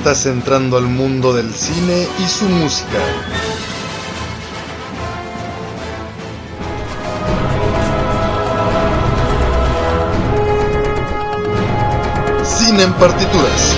Estás entrando al mundo del cine y su música. Cine en partituras.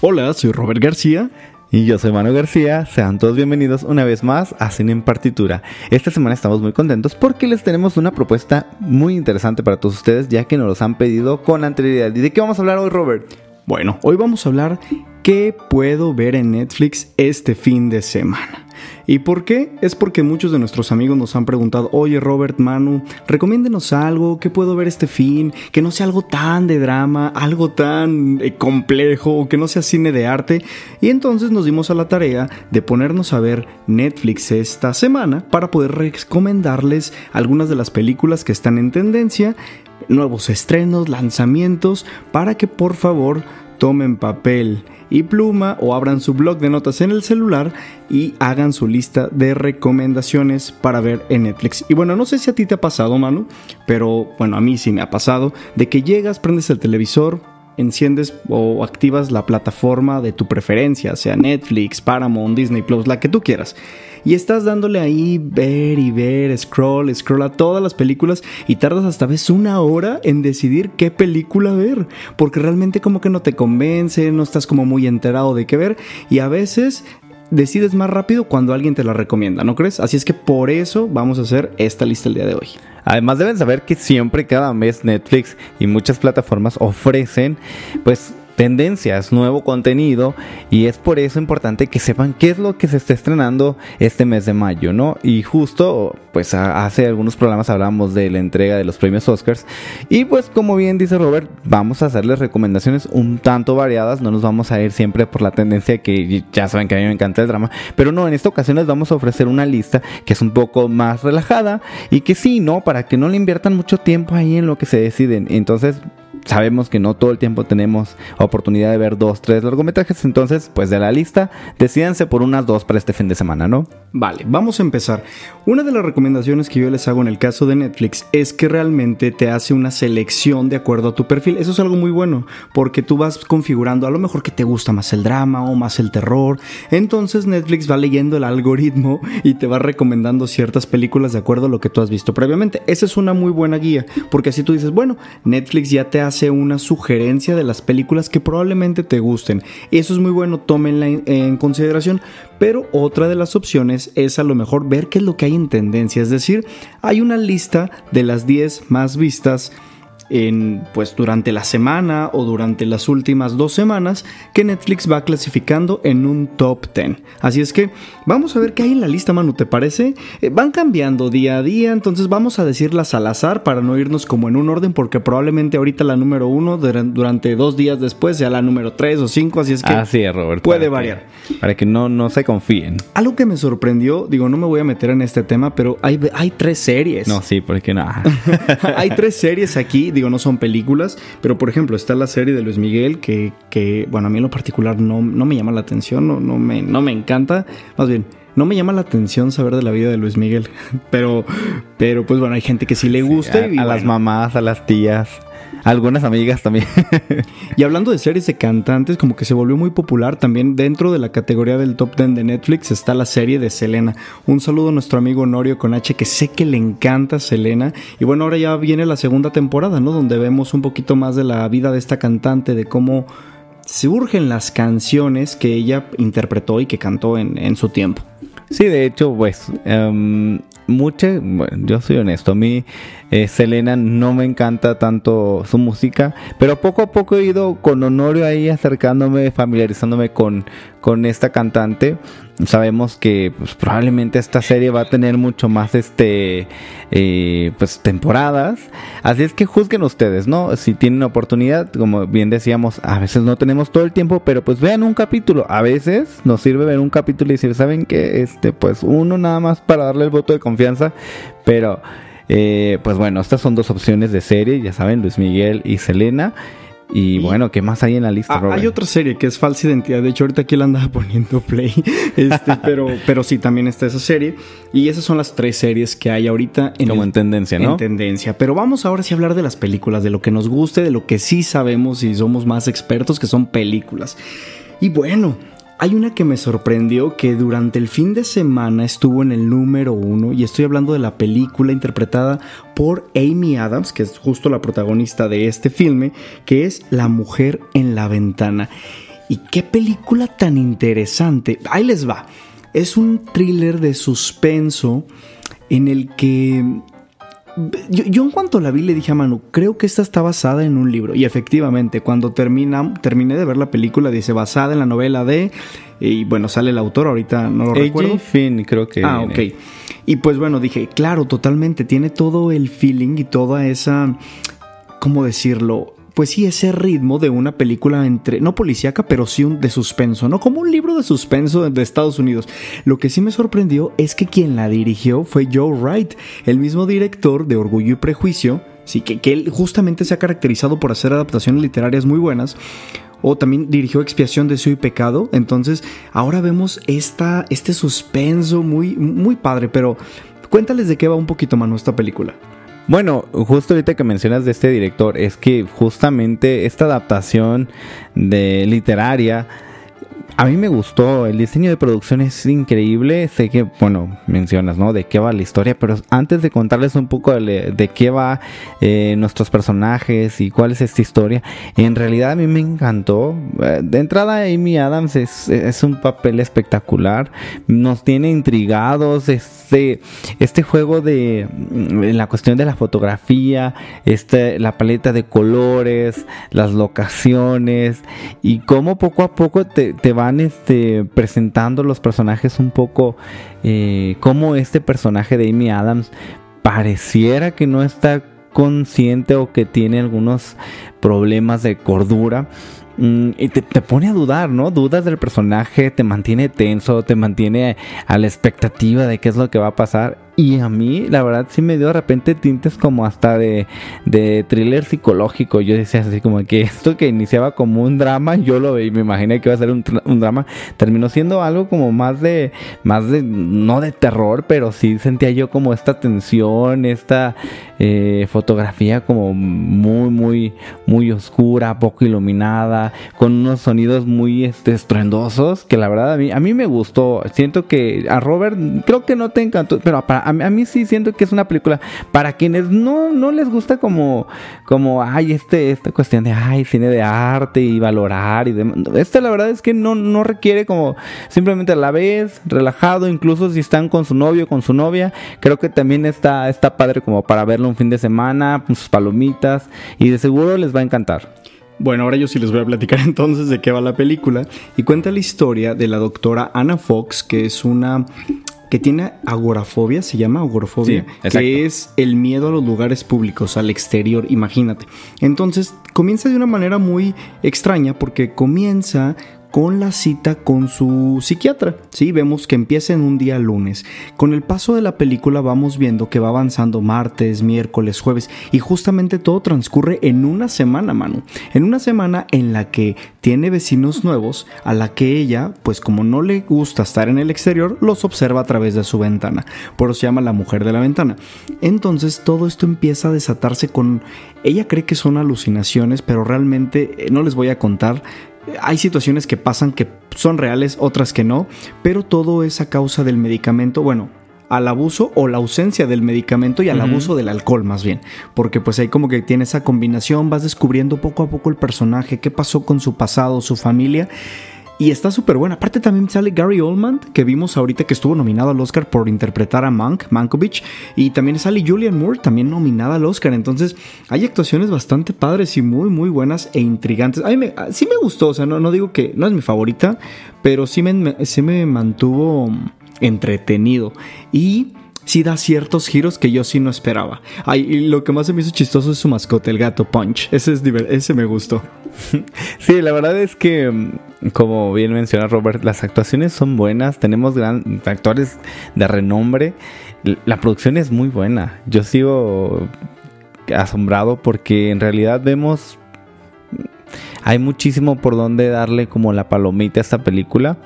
Hola, soy Robert García. Y yo soy Manu García, sean todos bienvenidos una vez más a Cine en Partitura. Esta semana estamos muy contentos porque les tenemos una propuesta muy interesante para todos ustedes ya que nos los han pedido con anterioridad. ¿Y de qué vamos a hablar hoy, Robert? Bueno, hoy vamos a hablar qué puedo ver en Netflix este fin de semana. ¿Y por qué? Es porque muchos de nuestros amigos nos han preguntado, oye Robert, Manu, recomiéndenos algo, ¿qué puedo ver este fin? Que no sea algo tan de drama, algo tan eh, complejo, que no sea cine de arte. Y entonces nos dimos a la tarea de ponernos a ver Netflix esta semana para poder recomendarles algunas de las películas que están en tendencia, nuevos estrenos, lanzamientos, para que por favor tomen papel y pluma o abran su blog de notas en el celular y hagan su lista de recomendaciones para ver en Netflix. Y bueno, no sé si a ti te ha pasado, Manu, pero bueno, a mí sí me ha pasado de que llegas, prendes el televisor, enciendes o activas la plataforma de tu preferencia, sea Netflix, Paramount, Disney Plus, la que tú quieras. Y estás dándole ahí ver y ver, scroll, scroll a todas las películas y tardas hasta vez una hora en decidir qué película ver, porque realmente como que no te convence, no estás como muy enterado de qué ver y a veces decides más rápido cuando alguien te la recomienda, ¿no crees? Así es que por eso vamos a hacer esta lista el día de hoy. Además deben saber que siempre cada mes Netflix y muchas plataformas ofrecen pues tendencias, nuevo contenido y es por eso importante que sepan qué es lo que se está estrenando este mes de mayo, ¿no? Y justo pues hace algunos programas hablamos de la entrega de los premios Oscars y pues como bien dice Robert, vamos a hacerles recomendaciones un tanto variadas, no nos vamos a ir siempre por la tendencia que ya saben que a mí me encanta el drama, pero no, en esta ocasión les vamos a ofrecer una lista que es un poco más relajada y que sí, ¿no? Para que no le inviertan mucho tiempo ahí en lo que se deciden. Entonces, sabemos que no todo el tiempo tenemos oportunidad de ver dos, tres largometrajes, entonces pues de la lista decídense por unas dos para este fin de semana, ¿no? Vale, vamos a empezar. Una de las recomendaciones que yo les hago en el caso de Netflix es que realmente te hace una selección de acuerdo a tu perfil. Eso es algo muy bueno, porque tú vas configurando a lo mejor que te gusta más el drama o más el terror. Entonces Netflix va leyendo el algoritmo y te va recomendando ciertas películas de acuerdo a lo que tú has visto previamente. Esa es una muy buena guía, porque así tú dices, bueno, Netflix ya te hace una sugerencia de las películas que probablemente te gusten. Eso es muy bueno, tómenla en consideración. Pero otra de las opciones es a lo mejor ver qué es lo que hay en tendencia. Es decir, hay una lista de las 10 más vistas en, pues durante la semana o durante las últimas dos semanas que Netflix va clasificando en un top 10. Así es que vamos a ver qué hay en la lista, Manu, ¿te parece? Eh, van cambiando día a día, entonces vamos a decirlas al azar para no irnos como en un orden, porque probablemente ahorita la número uno durante dos días después sea la número 3 o 5, así es que así es, Robert, puede variar. para que no, no se confíen. Algo que me sorprendió, digo, no me voy a meter en este tema, pero hay, hay tres series. No, sí, porque no. hay tres series aquí, digo, no son películas, pero por ejemplo está la serie de Luis Miguel que, que bueno, a mí en lo particular no, no me llama la atención, no, no, me, no me encanta, más bien, no me llama la atención saber de la vida de Luis Miguel, pero, pero pues bueno, hay gente que sí le gusta. a, y, a las mamás, a las tías. Algunas amigas también. y hablando de series de cantantes, como que se volvió muy popular también dentro de la categoría del top 10 de Netflix está la serie de Selena. Un saludo a nuestro amigo Norio con H, que sé que le encanta Selena. Y bueno, ahora ya viene la segunda temporada, ¿no? Donde vemos un poquito más de la vida de esta cantante, de cómo surgen las canciones que ella interpretó y que cantó en, en su tiempo. Sí, de hecho, pues, um, mucha, bueno, yo soy honesto, a mí eh, Selena no me encanta tanto su música, pero poco a poco he ido con Honorio ahí acercándome, familiarizándome con, con esta cantante sabemos que pues, probablemente esta serie va a tener mucho más este eh, pues temporadas. Así es que juzguen ustedes, ¿no? Si tienen oportunidad, como bien decíamos, a veces no tenemos todo el tiempo, pero pues vean un capítulo. A veces nos sirve ver un capítulo y decir, ¿saben qué? Este, pues uno nada más para darle el voto de confianza, pero eh, pues bueno, estas son dos opciones de serie, ya saben, Luis Miguel y Selena. Y, bueno, ¿qué más hay en la lista, Ah, hay otra serie que es Falsa Identidad. De hecho, ahorita aquí la andaba poniendo play. Este, pero, pero sí, también está esa serie. Y esas son las tres series que hay ahorita en, Como el- en tendencia, ¿no? En tendencia. Pero vamos ahora sí a hablar de las películas, de lo que nos guste, de lo que sí sabemos y somos más expertos, que son películas. Y bueno, hay una que me sorprendió que durante el fin de semana estuvo en el número uno y estoy hablando de la película interpretada por Amy Adams, que es justo la protagonista de este filme, que es La mujer en la ventana. Y qué película tan interesante. Ahí les va. Es un thriller de suspenso en el que yo, yo en cuanto la vi le dije a Manu, creo que esta está basada en un libro. Y efectivamente, cuando termina, terminé de ver la película, dice basada en la novela de... Y bueno, sale el autor, ahorita no lo recuerdo. Finn, creo que. Ah, ok. Y pues bueno, dije, claro, totalmente, tiene todo el feeling y toda esa, ¿cómo decirlo? Pues sí, ese ritmo de una película entre, no policíaca, pero sí un, de suspenso, ¿no? Como un libro de suspenso de Estados Unidos. Lo que sí me sorprendió es que quien la dirigió fue Joe Wright, el mismo director de Orgullo y Prejuicio, sí, que, que él justamente se ha caracterizado por hacer adaptaciones literarias muy buenas. O también dirigió Expiación, Deseo y Pecado. Entonces, ahora vemos esta, este suspenso muy, muy padre. Pero cuéntales de qué va un poquito, Manu, esta película. Bueno, justo ahorita que mencionas de este director, es que justamente esta adaptación de literaria a mí me gustó, el diseño de producción es increíble, sé que, bueno, mencionas, ¿no? De qué va la historia, pero antes de contarles un poco de, de qué va eh, nuestros personajes y cuál es esta historia, en realidad a mí me encantó. Eh, De entrada, Amy Adams es, es un papel espectacular, nos tiene intrigados, este, este juego de mm, la cuestión de la fotografía, este, la paleta de colores, las locaciones y cómo poco a poco te, te van este, presentando los personajes un poco, eh, como este personaje de Amy Adams pareciera que no está consciente o que tiene algunos problemas de cordura. Mm, y te, te pone a dudar, ¿no? Dudas del personaje, te mantiene tenso, te mantiene a la expectativa de qué es lo que va a pasar. Y a mí, la verdad, sí me dio de repente tintes como hasta de, de thriller psicológico. Yo decía así como que esto que iniciaba como un drama, yo lo veí, me imaginé que iba a ser un, un drama. Terminó siendo algo como más de, más de, no de terror, pero sí sentía yo como esta tensión, esta eh, fotografía como muy, muy, muy oscura, poco iluminada, con unos sonidos muy este, estruendosos, que la verdad a mí, a mí me gustó. Siento que a Robert, creo que no te encantó, pero para, a, mí, a sí siento que es una película para quienes no, no les gusta como, como, ay, este, esta cuestión de, ay, cine de arte y valorar y. Esta la verdad es que no, no requiere como, simplemente la ves, relajado, incluso si están con su novio, con su novia, creo que también está, está padre como para verlo un fin de semana, sus palomitas, y de seguro les va a encantar. Bueno, ahora yo sí les voy a platicar entonces de qué va la película. Y cuenta la historia de la doctora Anna Fox, que es una que tiene agorafobia, se llama agorafobia, Sí, que es el miedo a los lugares públicos, al exterior, imagínate. Entonces comienza de una manera muy extraña porque comienza con la cita con su psiquiatra. Sí, vemos que empieza en un día lunes. Con el paso de la película vamos viendo que va avanzando martes, miércoles, jueves y justamente todo transcurre en una semana, Manu. En una semana en la que tiene vecinos nuevos a la que ella, pues como no le gusta estar en el exterior, los observa a través de su ventana. Por eso se llama la mujer de la ventana. Entonces todo esto empieza a desatarse con... Ella cree que son alucinaciones, pero realmente eh, no les voy a contar hay situaciones que pasan que son reales, otras que no, pero todo es a causa del medicamento, bueno, al abuso o la ausencia del medicamento y al abuso del alcohol más bien, porque pues ahí como que tiene esa combinación, vas descubriendo poco a poco el personaje, qué pasó con su pasado, su familia. Y está súper buena. Aparte también sale Gary Oldman, que vimos ahorita que estuvo nominado al Oscar por interpretar a Mank, Mankovich. Y también sale Julian Moore, también nominada al Oscar. Entonces hay actuaciones bastante padres y muy, muy buenas e intrigantes. A mí me, sí me gustó, o sea, no, no digo que no es mi favorita, pero sí me, sí me mantuvo entretenido. Y sí da ciertos giros que yo sí no esperaba. Ay, y lo que más se me hizo chistoso es su mascota, el gato Punch. Ese, es ese me gustó. Sí, la verdad es que, mm, como bien menciona Robert, las actuaciones son buenas. Tenemos actores de renombre. La producción es muy buena. Yo sigo asombrado porque en realidad vemos. Hay muchísimo por donde darle como la palomita a esta película.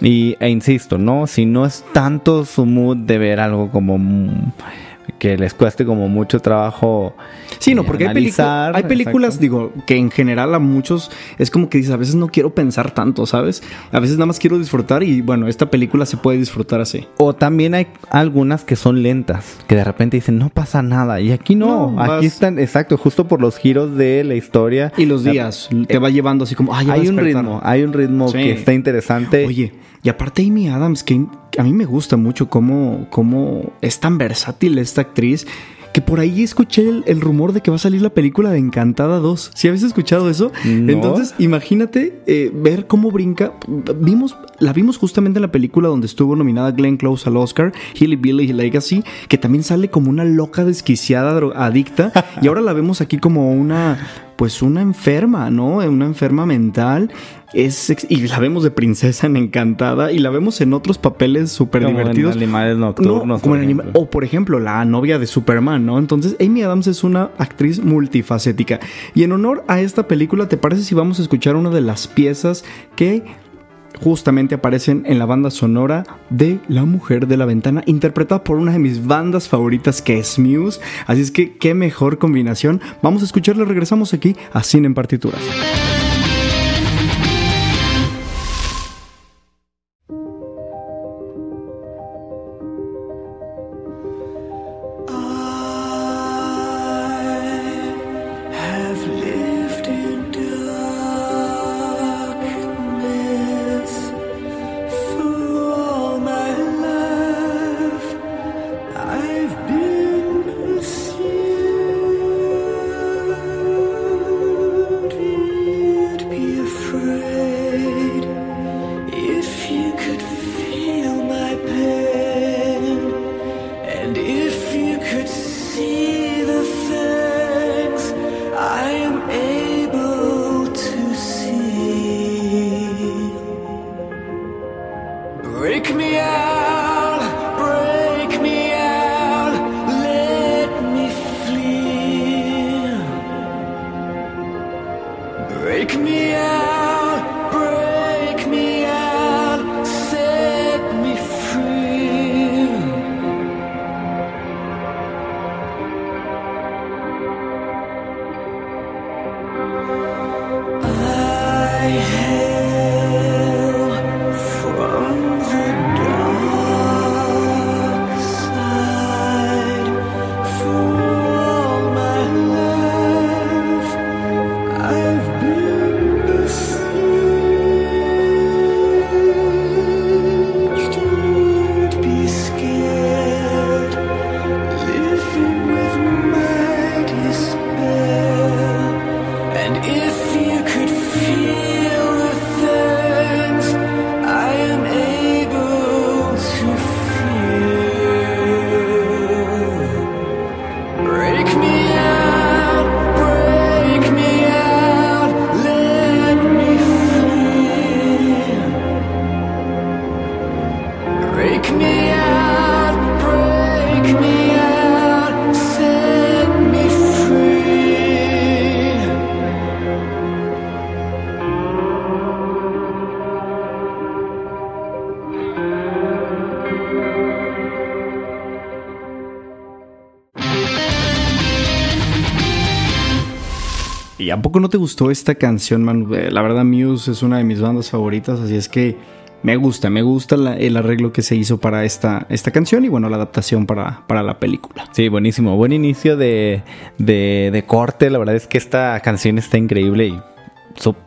Y, e insisto, ¿no? Si no es tanto su mood de ver algo como mm, que les cueste como mucho trabajo. Sí, no, eh, porque hay, analizar, hay películas, exacto. digo, que en general a muchos es como que dices, a veces no quiero pensar tanto, ¿sabes? A veces nada más quiero disfrutar y bueno, esta película se puede disfrutar así. O también hay algunas que son lentas, que de repente dicen, no pasa nada. Y aquí no, No, aquí vas- están, exacto, justo por los giros de la historia. Y los días te va llevando así como, ay, ya va a hay un despertar". ritmo, hay un ritmo Sí. que está interesante. Oye, y aparte Amy Adams, que a mí me gusta mucho cómo, cómo es tan versátil esta actriz, que por ahí escuché el, el rumor de que va a salir la película de Encantada 2. ¿Sí habéis escuchado eso? No. Entonces, imagínate eh, ver cómo brinca. Vimos, la vimos justamente en la película donde estuvo nominada Glenn Close al Oscar, Hilly Billy Legacy, que también sale como una loca desquiciada, adicta, y ahora la vemos aquí como una, pues una enferma, ¿no? Una enferma mental. Es, y la vemos de princesa en Encantada y la vemos en otros papeles súper Como en divertidos. Animales Nocturnos, No, como por en anima- ejemplo. o por ejemplo, la novia de Superman, ¿no? Entonces, Amy Adams es una actriz multifacética. Y en honor a esta película, ¿te parece si vamos a escuchar una de las piezas que justamente aparecen en la banda sonora de La Mujer de la Ventana, interpretada por una de mis bandas favoritas que es Muse. Así es que qué mejor combinación. Vamos a escucharla, regresamos aquí a Cine en Partituras. No te gustó esta canción, Manu? Eh, La verdad, Muse es una de mis bandas favoritas, así es que me gusta, me gusta el arreglo que se hizo para esta, esta canción y bueno, la adaptación para, para la película. Sí, buenísimo. Buen inicio de, de, de corte. La verdad es que esta canción está increíble y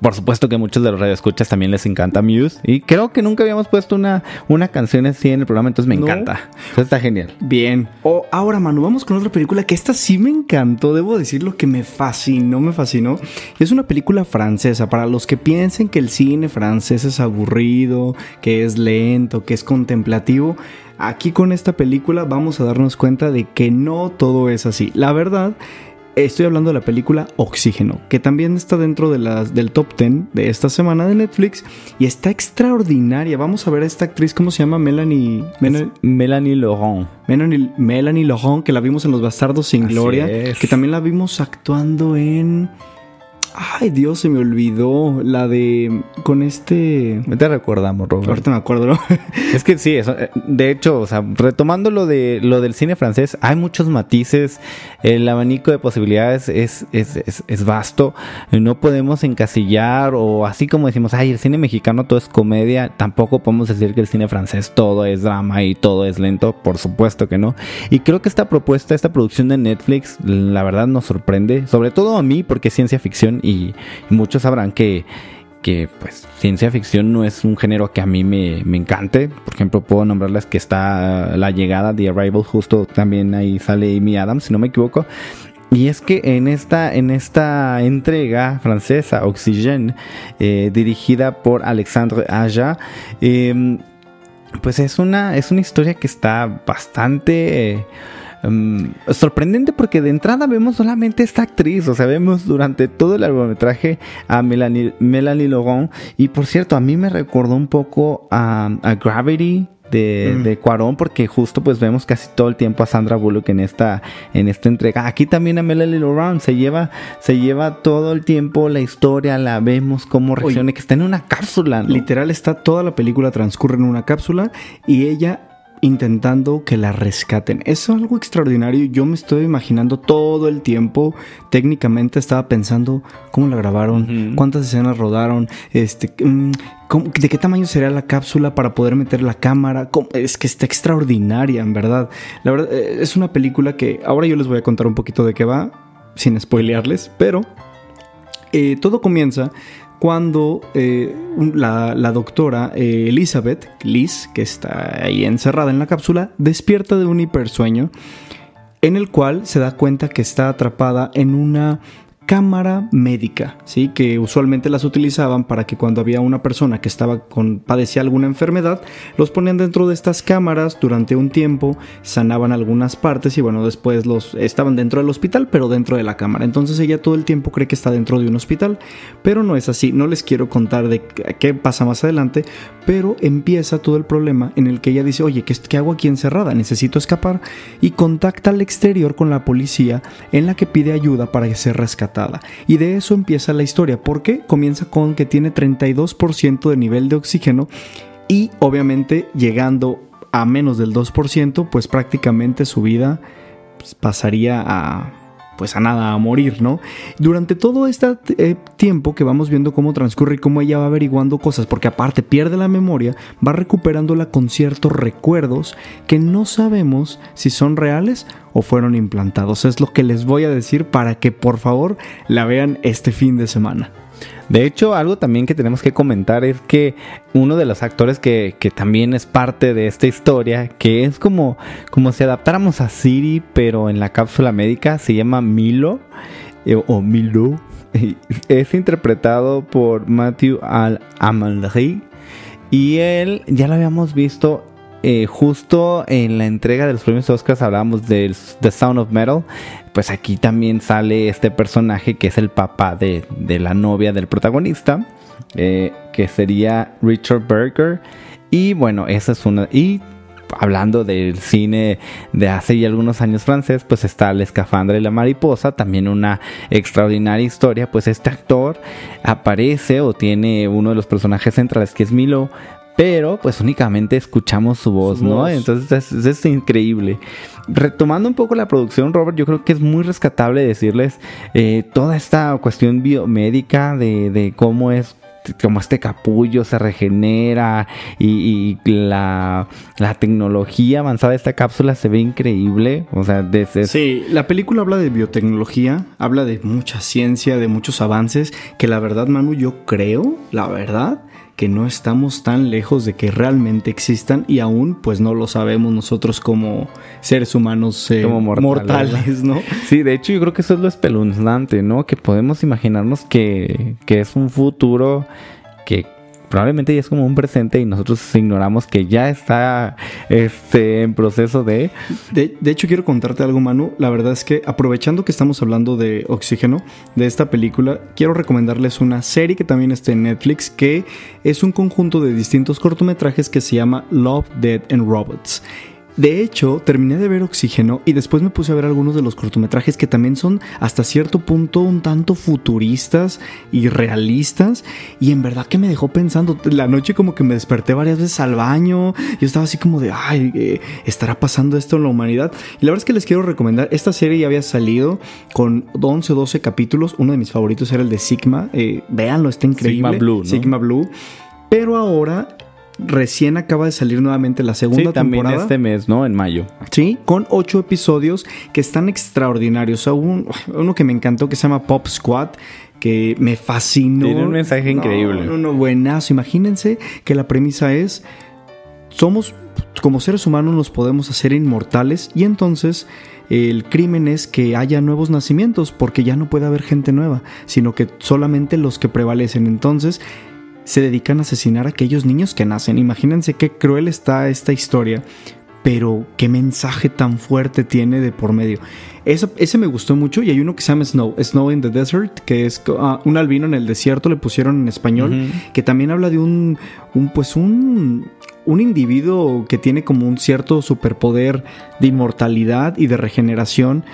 por supuesto que muchos de los radioescuchas también les encanta Muse. Y creo que nunca habíamos puesto una, una canción así en el programa, entonces me No. encanta. Eso está genial. Bien. O ahora, Manu, vamos con otra película que esta sí me encantó, debo decirlo que me fascinó, me fascinó. Es una película francesa. Para los que piensen que el cine francés es aburrido, que es lento, que es contemplativo, aquí con esta película vamos a darnos cuenta de que no todo es así. La verdad. Estoy hablando de la película Oxígeno, que también está dentro de las, del top 10 de esta semana de Netflix y está extraordinaria. Vamos a ver a esta actriz, ¿cómo se llama? Melanie. Melanie Melanie Laurent. Melanie, Melanie Laurent, que la vimos en Los Bastardos sin Así Gloria, es. que también la vimos actuando en... Ay, Dios, se me olvidó. La de... Con este... Te recordamos, Robert. Ahorita me acuerdo, ¿no? Es que sí, eso, eh, de hecho, o sea, retomando lo de lo del cine francés, hay muchos matices, el abanico de posibilidades es, es, es, es vasto, no podemos encasillar o así como decimos, ay, el cine mexicano todo es comedia, tampoco podemos decir que el cine francés todo es drama y todo es lento, por supuesto que no. Y creo que esta propuesta, esta producción de Netflix, la verdad nos sorprende, sobre todo a mí porque es ciencia ficción y, muchos sabrán que que pues ciencia ficción no es un género que a mí me, me encante. Por ejemplo, puedo nombrarles que está La Llegada, The Arrival, justo también ahí sale Amy Adams, si no me equivoco. Y es que en esta, en esta entrega francesa, Oxygène, eh, dirigida por Alexandre Aja, eh, pues es una, es una historia que está bastante... um, sorprendente porque de entrada vemos solamente esta actriz, o sea, vemos durante todo el largometraje a Melanie, Melanie Laurent y por cierto, a mí me recordó un poco a, a Gravity de, Mm. de Cuarón porque justo pues vemos casi todo el tiempo a Sandra Bullock en esta, en esta entrega. Aquí también a Melanie Laurent se lleva, se lleva todo el tiempo la historia, la vemos cómo reacciona, que está en una cápsula, ¿no? Literal está toda la película transcurre en una cápsula y ella intentando que la rescaten. Es algo extraordinario. Yo me estoy imaginando todo el tiempo. Técnicamente estaba pensando cómo la grabaron, cuántas escenas rodaron, este, mm, cómo- de qué tamaño sería la cápsula para poder meter la cámara. Cómo- es que está extraordinaria, en verdad. La verdad eh, es una película que ahora yo les voy a contar un poquito de qué va, sin spoilearles, pero eh, todo comienza cuando eh, la, la doctora eh, Elizabeth, Liz, que está ahí encerrada en la cápsula, despierta de un hipersueño en el cual se da cuenta que está atrapada en una cámara médica, ¿sí? que usualmente las utilizaban para que cuando había una persona que estaba con padecía alguna enfermedad, los ponían dentro de estas cámaras durante un tiempo, sanaban algunas partes y bueno, después los estaban dentro del hospital, pero dentro de la cámara. Entonces ella todo el tiempo cree que está dentro de un hospital, pero no es así. No les quiero contar de qué pasa más adelante, pero empieza todo el problema en el que ella dice, oye, ¿qué, qué hago aquí encerrada? Necesito escapar y contacta al exterior con la policía en la que pide ayuda para ser Y de eso empieza la historia, porque comienza con que tiene 32% de nivel de oxígeno y obviamente llegando a menos del 2%, pues prácticamente su vida pues, pasaría a pues a nada, a morir, ¿no? Durante todo este eh, tiempo que vamos viendo cómo transcurre y cómo ella va averiguando cosas, porque aparte pierde la memoria, va recuperándola con ciertos recuerdos que no sabemos si son reales o fueron implantados. Es lo que les voy a decir para que por favor la vean este fin de semana. De hecho, algo también que tenemos que comentar es que uno de los actores que, que también es parte de esta historia, que es como, como si adaptáramos a Siri, pero en la cápsula médica, se llama Milo eh, o Milo. Es interpretado por Matthew Al Amalri y él ya lo habíamos visto eh, justo en la entrega de los premios Oscars hablábamos del The Sound of Metal. Pues aquí también sale este personaje que es el papá de, de la novia del protagonista, eh, que sería Richard Berger. Y bueno, esa es una. Y hablando del cine de hace ya algunos años francés, pues está La escafandra y la mariposa, también una extraordinaria historia. Pues este actor aparece o tiene uno de los personajes centrales que es Milo, pero pues únicamente escuchamos su voz, Su ¿no? voz. Entonces es, es increíble. Retomando un poco la producción, Robert, yo creo que es muy rescatable decirles eh, toda esta cuestión biomédica de, de cómo es como este capullo se regenera y, y la, la tecnología avanzada de esta cápsula se ve increíble. O sea, desde... Sí, la película habla de biotecnología, habla de mucha ciencia, de muchos avances, que la verdad, Manu, yo creo, la verdad, que no estamos tan lejos de que realmente existan y aún pues no lo sabemos nosotros como seres humanos eh, Como mortales, mortales, ¿no? Sí, de hecho yo creo que eso es lo espeluznante, ¿no? Que podemos imaginarnos que, que es un futuro que probablemente ya es como un presente y nosotros ignoramos que ya está este, en proceso de... De, de hecho, quiero contarte algo, Manu. La verdad es que aprovechando que estamos hablando de oxígeno, de esta película, quiero recomendarles una serie que también está en Netflix, que es un conjunto de distintos cortometrajes que se llama Love, Dead and Robots. De hecho, terminé de ver Oxígeno y después me puse a ver algunos de los cortometrajes que también son hasta cierto punto un tanto futuristas y realistas. Y en verdad que me dejó pensando. La noche como que me desperté varias veces al baño. Yo estaba así como de, ay, eh, ¿estará pasando esto en la humanidad? Y la verdad es que les quiero recomendar. Esta serie ya había salido con 11 o 12 capítulos. Uno de mis favoritos era el de Sigma. Eh, véanlo, está increíble. Sigma Blue, ¿no? Sigma Blue. Pero ahora... Recién acaba de salir nuevamente la segunda Sí, también temporada. este mes, ¿no? En mayo. Sí, con ocho episodios que están extraordinarios. Un- uno que me encantó que se llama Pop Squad, que me fascinó. Tiene un mensaje No, increíble. No, no, buenazo. Imagínense que la premisa es, somos, como seres humanos nos podemos hacer inmortales y entonces el crimen es que haya nuevos nacimientos porque ya no puede haber gente nueva, sino que solamente los que prevalecen. Entonces se dedican a asesinar a aquellos niños que nacen. Imagínense qué cruel está esta historia, pero qué mensaje tan fuerte tiene de por medio. Eso- ese me gustó mucho y hay uno que se llama Snow, Snow in the Desert, que es ah, un albino en el desierto, le pusieron en español, que también habla de un, un pues un, un individuo que tiene como un cierto superpoder de inmortalidad y de regeneración.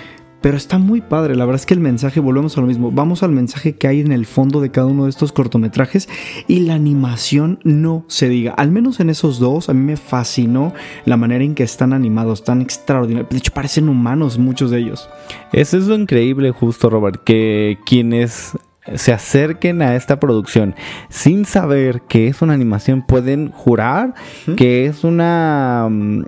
Pero está muy padre, la verdad es que el mensaje, volvemos a lo mismo, vamos al mensaje que hay en el fondo de cada uno de estos cortometrajes y la animación no se diga, al menos en esos dos, a mí me fascinó la manera en que están animados, tan extraordinarios, de hecho parecen humanos muchos de ellos. Eso es lo increíble, justo, Robert, que quienes se acerquen a esta producción sin saber que es una animación pueden jurar que es una mm,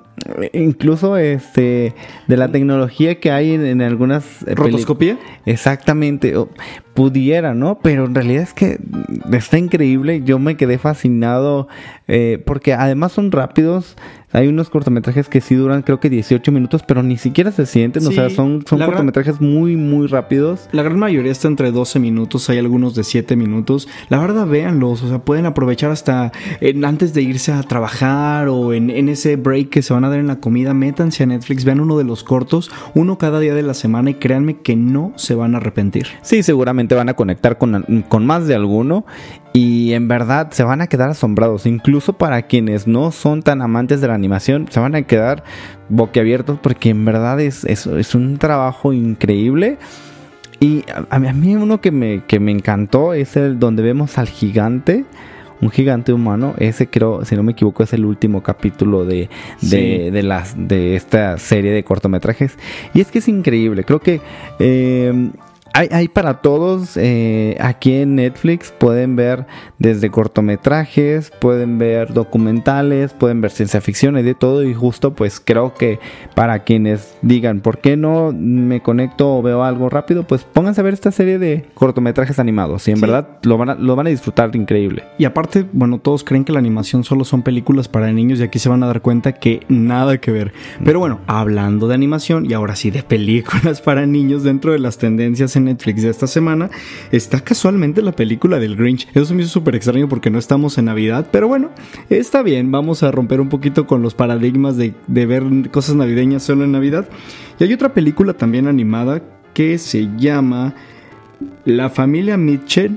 incluso este de la tecnología que hay en, en algunas eh, ¿Rotoscopía? Exactamente, o pudiera, ¿no? Pero en realidad es que está increíble. Yo me quedé fascinado eh, porque además son rápidos. Hay unos cortometrajes que sí duran creo que 18 minutos, pero ni siquiera se sienten. o sea, son, son cortometrajes muy, muy rápidos. La gran mayoría está entre 12 minutos, hay algunos de 7 minutos. La verdad, véanlos, o sea, pueden aprovechar hasta en- antes de irse a trabajar o en, en ese break que se van a dar en la comida, métanse a Netflix, vean uno de los cortos, uno cada día de la semana y créanme que no se van a arrepentir. Sí, seguramente van a conectar con, con más de alguno y en verdad se van a quedar asombrados. Incluso para quienes no son tan amantes de la animación, se van a quedar boquiabiertos porque en verdad es, es, es un trabajo increíble. Y a, a mí- a mí uno que me, que me encantó es el donde vemos al gigante. Un gigante humano, ese creo, si no me equivoco, es el último capítulo de, de, Sí. de las, de esta serie de cortometrajes. Y es que es increíble, creo que eh, hay, hay para todos eh, aquí en Netflix. Pueden ver desde cortometrajes, pueden ver documentales, pueden ver ciencia ficción y de todo. Y justo pues creo que para quienes digan, ¿por qué no me conecto o veo algo rápido? Pues pónganse a ver esta serie de cortometrajes animados. Y en Sí. verdad lo van, a, lo van a disfrutar increíble. Y aparte, bueno, todos creen que la animación solo son películas para niños y aquí se van a dar cuenta que nada que ver. Pero bueno, hablando de animación y ahora sí de películas para niños dentro de las tendencias en Netflix de esta semana, está casualmente la película del Grinch. Eso me hizo súper extraño porque no estamos en Navidad, pero bueno, está bien, vamos a romper un poquito con los paradigmas de, de ver cosas navideñas solo en Navidad. Y hay otra película también animada que se llama la familia Mitchell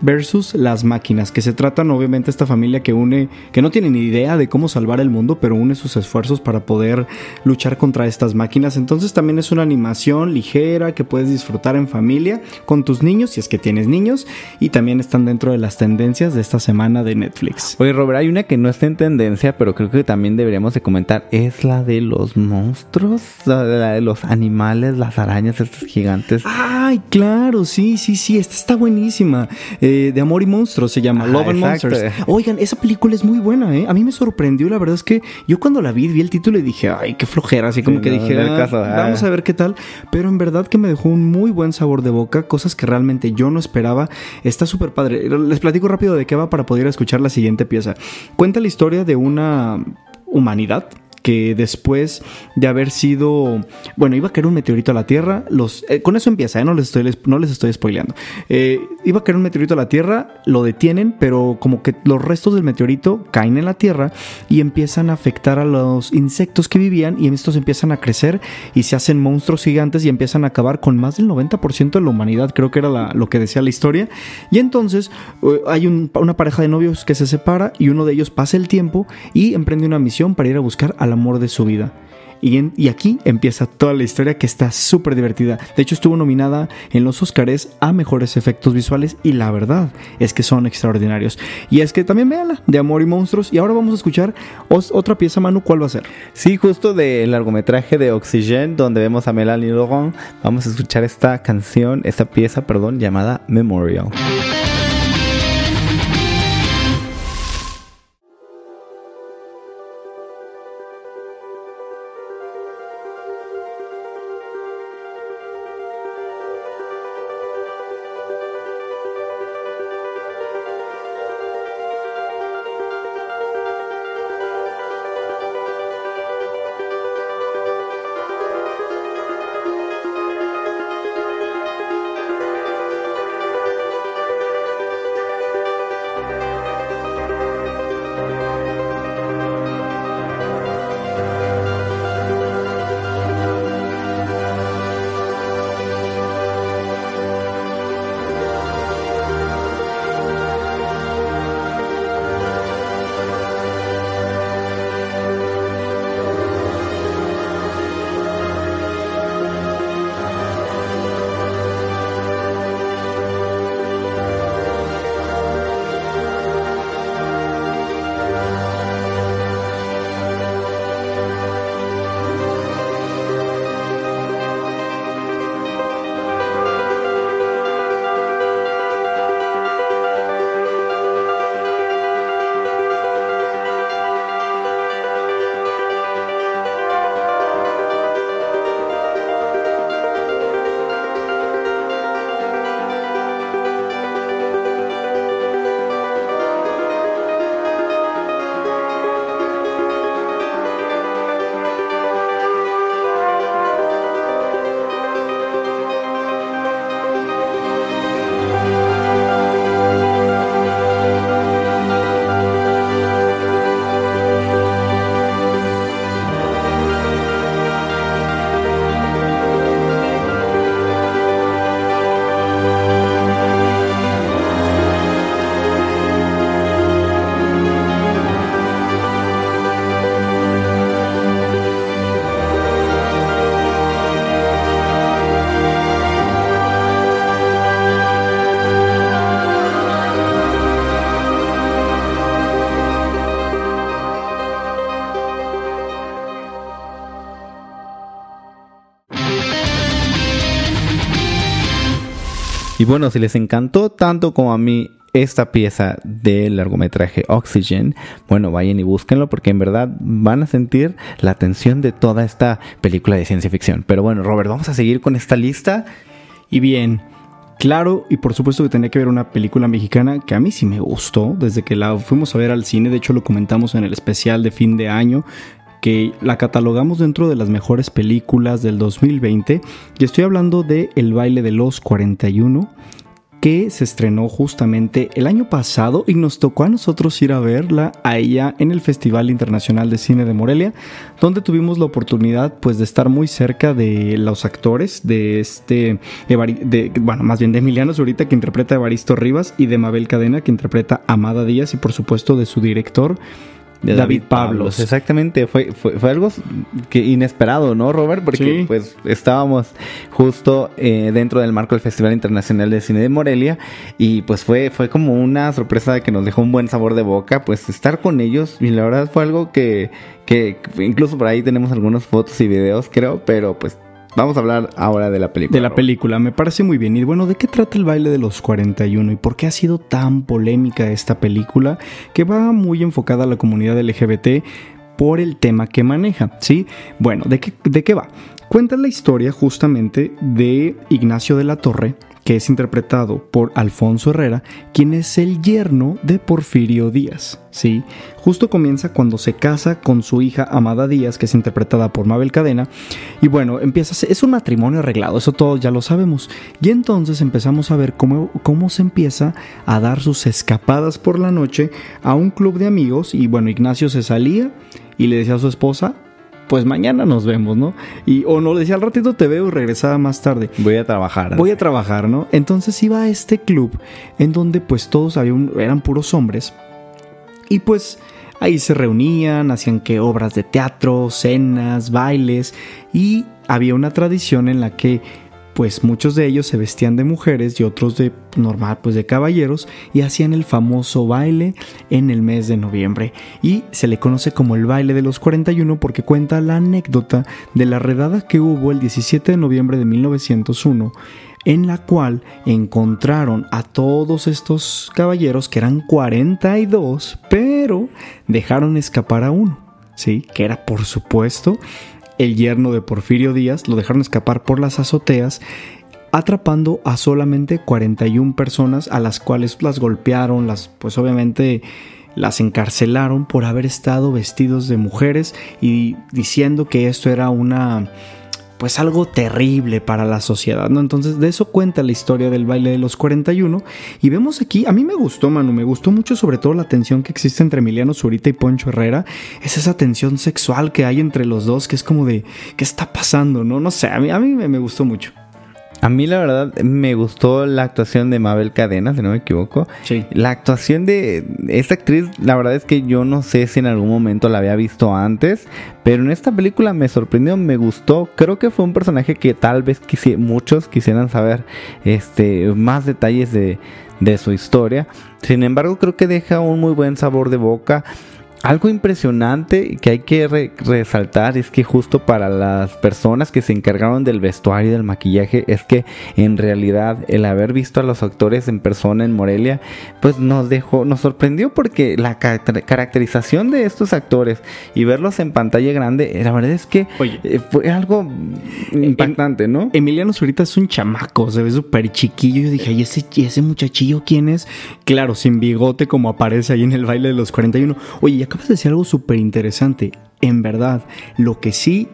versus las máquinas, que se tratan obviamente esta familia que une, que no tiene ni idea de cómo salvar el mundo, pero une sus esfuerzos para poder luchar contra estas máquinas. Entonces también es una animación ligera que puedes disfrutar en familia con tus niños, si es que tienes niños, y también están dentro de las tendencias de esta semana de Netflix. Oye, Robert, hay una que no está en tendencia, pero creo que también deberíamos de comentar. Es la de los monstruos, la de, los animales, las arañas, estos gigantes. Ay, claro, sí, sí, sí, esta está buenísima. eh, de Amor y Monstruos, se llama Ajá, Love and exacto. Monsters. Oigan, esa película es muy buena, ¿eh? A mí me sorprendió, la verdad es que yo cuando la vi, vi el título y dije, ay, qué flojera, así como Sí, que no, dije, no "Ah, caso, ah". vamos a ver qué tal. Pero en verdad que me dejó un muy buen sabor de boca, cosas que realmente yo no esperaba. Está súper padre. Les platico rápido de qué va para poder escuchar la siguiente pieza. Cuenta la historia de una humanidad que después de haber sido, bueno, iba a caer un meteorito a la Tierra, los, eh, con eso empieza, ¿eh? no, les estoy, no les estoy spoileando. Eh, iba a caer un meteorito a la Tierra, lo detienen, pero como que los restos del meteorito caen en la Tierra y empiezan a afectar a los insectos que vivían y estos empiezan a crecer y se hacen monstruos gigantes y empiezan a acabar con más del 90% de la humanidad, creo que era lo que decía la historia. Y entonces eh, hay un- una pareja de novios que se separa y uno de ellos pasa el tiempo y emprende una misión para ir a buscar al amor de su vida. Y, aquí empieza toda la historia que está súper divertida. De hecho, estuvo nominada en los Oscars a mejores efectos visuales y la verdad es que son extraordinarios. Y es que también véanla, de Amor y Monstruos. Y ahora vamos a escuchar otra pieza, Manu. ¿Cuál va a ser? Sí, justo del largometraje de Oxygen, donde vemos a Melanie Laurent, vamos a escuchar esta canción, esta pieza, perdón, llamada Memorial. Bueno, si les encantó tanto como a mí esta pieza del largometraje Oxygen, bueno, vayan y búsquenlo porque en verdad van a sentir la tensión de toda esta película de ciencia ficción. Pero bueno, Robert, vamos a seguir con esta lista. Y bien, claro, y por supuesto que tenía que ver una película mexicana que a mí sí me gustó desde que la fuimos a ver al cine. De hecho, lo comentamos en el especial de fin de año que la catalogamos dentro de las mejores películas del 2020 y estoy hablando de El baile de los 41 que se estrenó justamente el año pasado y nos tocó a nosotros ir a verla a ella en el Festival Internacional de Cine de Morelia, donde tuvimos la oportunidad pues de estar muy cerca de los actores de este, bueno, más bien de Emiliano Zurita que interpreta a Evaristo Rivas y de Mabel Cadena que interpreta a Amada Díaz y por supuesto de su director de David Pablos. Exactamente, fue, fue, fue algo que inesperado, ¿no, Robert? Porque Sí. pues estábamos justo eh, dentro del marco del Festival Internacional de Cine de Morelia y pues fue, fue como una sorpresa que nos dejó un buen sabor de boca, pues estar con ellos y la verdad fue algo que, que incluso por ahí tenemos algunas fotos y videos, creo, pero pues vamos a hablar ahora de la película. De la película, me parece muy bien. Y bueno, ¿de qué trata el baile de los 41 y por qué ha sido tan polémica esta película que va muy enfocada a la comunidad LGBT por el tema que maneja, ¿sí? Bueno, ¿de qué, de qué va? Cuenta la historia justamente de Ignacio de la Torre, que es interpretado por Alfonso Herrera, quien es el yerno de Porfirio Díaz. ¿sí? Justo comienza cuando se casa con su hija Amada Díaz, que es interpretada por Mabel Cadena, y bueno, empieza es un matrimonio arreglado, eso todos ya lo sabemos. Y entonces empezamos a ver cómo, cómo se empieza a dar sus escapadas por la noche a un club de amigos, y bueno, Ignacio se salía y le decía a su esposa, pues mañana nos vemos, ¿no? Y o no decía al ratito te veo y regresaba más tarde. Voy a trabajar. Voy a trabajar, ¿no? Entonces iba a este club en donde pues todos había un- eran puros hombres y pues ahí se reunían, hacían que obras de teatro, cenas, bailes y había una tradición en la que pues muchos de ellos se vestían de mujeres y otros de normal pues de caballeros y hacían el famoso baile en el mes de noviembre. Y se le conoce como el baile de los 41 porque cuenta la anécdota de la redada que hubo el 17 de noviembre de 1901 en la cual encontraron a todos estos caballeros que eran 42 pero dejaron escapar a uno sí que era por supuesto el yerno de Porfirio Díaz, lo dejaron escapar por las azoteas, atrapando a solamente 41 personas a las cuales las golpearon, las pues obviamente las encarcelaron por haber estado vestidos de mujeres y diciendo que esto era una pues algo terrible para la sociedad, ¿no? Entonces de eso cuenta la historia del baile de los 41 y vemos aquí, a mí me gustó, Manu, me gustó mucho sobre todo la tensión que existe entre Emiliano Zurita y Poncho Herrera, es esa tensión sexual que hay entre los dos, que es como de, ¿qué está pasando? No, no sé, a mí, a mí me, me gustó mucho. A mí la verdad me gustó la actuación de Mabel Cadena, si no me equivoco. Sí. La actuación de esta actriz, la verdad es que yo no sé si en algún momento la había visto antes, pero en esta película me sorprendió, me gustó. Creo que fue un personaje que tal vez quisi- muchos quisieran saber este, más detalles de, de su historia. Sin embargo, creo que deja un muy buen sabor de boca. Algo impresionante que hay que re- resaltar es que justo para las personas que se encargaron del vestuario y del maquillaje es que en realidad el haber visto a los actores en persona en Morelia pues nos dejó, nos sorprendió porque la ca- caracterización de estos actores y verlos en pantalla grande, eh, la verdad es que Oye. eh, fue algo impactante, ¿no? Emiliano Zurita es un chamaco, se ve súper chiquillo. Yo dije, ¿y ese, ese muchachillo quién es? Claro, sin bigote como aparece ahí en el baile de los 41. Oye, y acabas de decir algo súper interesante. En verdad, lo que sí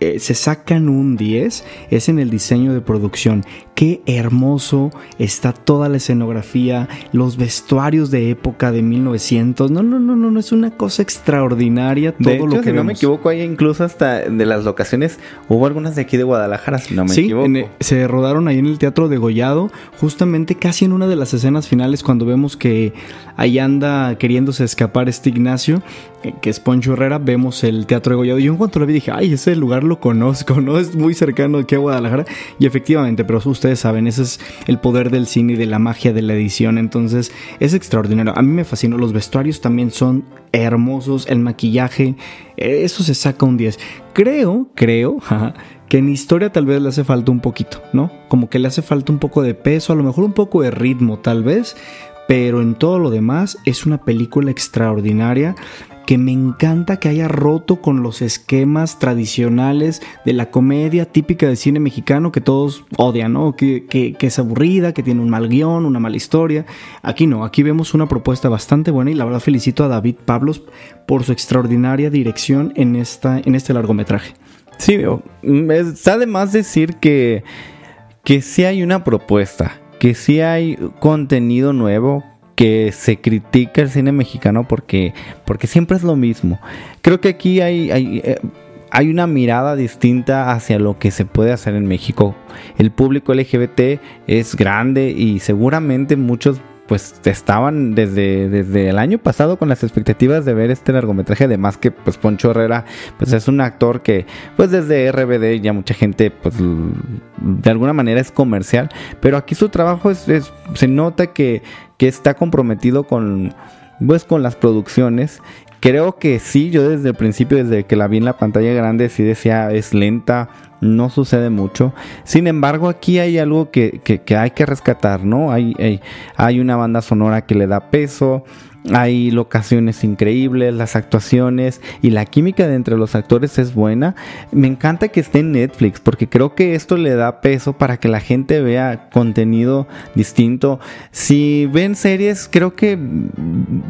eh, se sacan un 10 es en el diseño de producción. Qué hermoso está toda la escenografía, los vestuarios de época de 1900. No, no, no, no, no es una cosa extraordinaria todo De hecho, lo que si no me vemos. equivoco, hay incluso hasta de las locaciones, hubo algunas de aquí de Guadalajara, si no me sí, equivoco. en el- se rodaron ahí en el Teatro de Gollado, justamente casi en una de las escenas finales cuando vemos que ahí anda queriéndose escapar este Ignacio, eh, que es Poncho Herrera, vemos el Teatro de Gollado. Yo en cuanto lo vi dije, ay, ese lugar lo conozco, ¿no? Es muy cercano aquí a Guadalajara. Y efectivamente, pero ustedes saben, ese es el poder del cine y de la magia de la edición. Entonces, es extraordinario. A mí me fascinó. Los vestuarios también son hermosos, el maquillaje, eso se saca un 10. Creo, creo, jaja, que en historia tal vez le hace falta un poquito, ¿no? Como que le hace falta un poco de peso, a lo mejor un poco de ritmo tal vez, pero en todo lo demás es una película extraordinaria que me encanta que haya roto con los esquemas tradicionales de la comedia típica del cine mexicano que todos odian, ¿no? Que, que- es aburrida, que tiene un mal guion, una mala historia. Aquí no, aquí vemos una propuesta bastante buena y la verdad felicito a David Pablos por su extraordinaria dirección en, esta, en este largometraje. Sí. Mm, es- Está de más decir que, que sí hay una propuesta, que sí hay contenido nuevo, que se critica el cine mexicano porque, porque siempre es lo mismo. Creo que aquí hay, hay, eh, hay una mirada distinta hacia lo que se puede hacer en México. El público LGBT es grande y seguramente muchos pues estaban desde, desde el año pasado con las expectativas de ver este largometraje, además que pues Poncho Herrera pues es un actor que pues desde RBD ya mucha gente pues de alguna manera es comercial, pero aquí su trabajo es, es- se nota que, que está comprometido con pues con las producciones. Creo que sí, yo desde el principio, desde que la vi en la pantalla grande, sí decía es lenta, no sucede mucho. Sin embargo, aquí hay algo que, que- hay que rescatar, ¿no? Hay, hay, hay una banda sonora que le da peso, hay locaciones increíbles, las actuaciones y la química de entre los actores es buena. Me encanta que esté en Netflix porque creo que esto le da peso para que la gente vea contenido distinto. Si ven series, creo que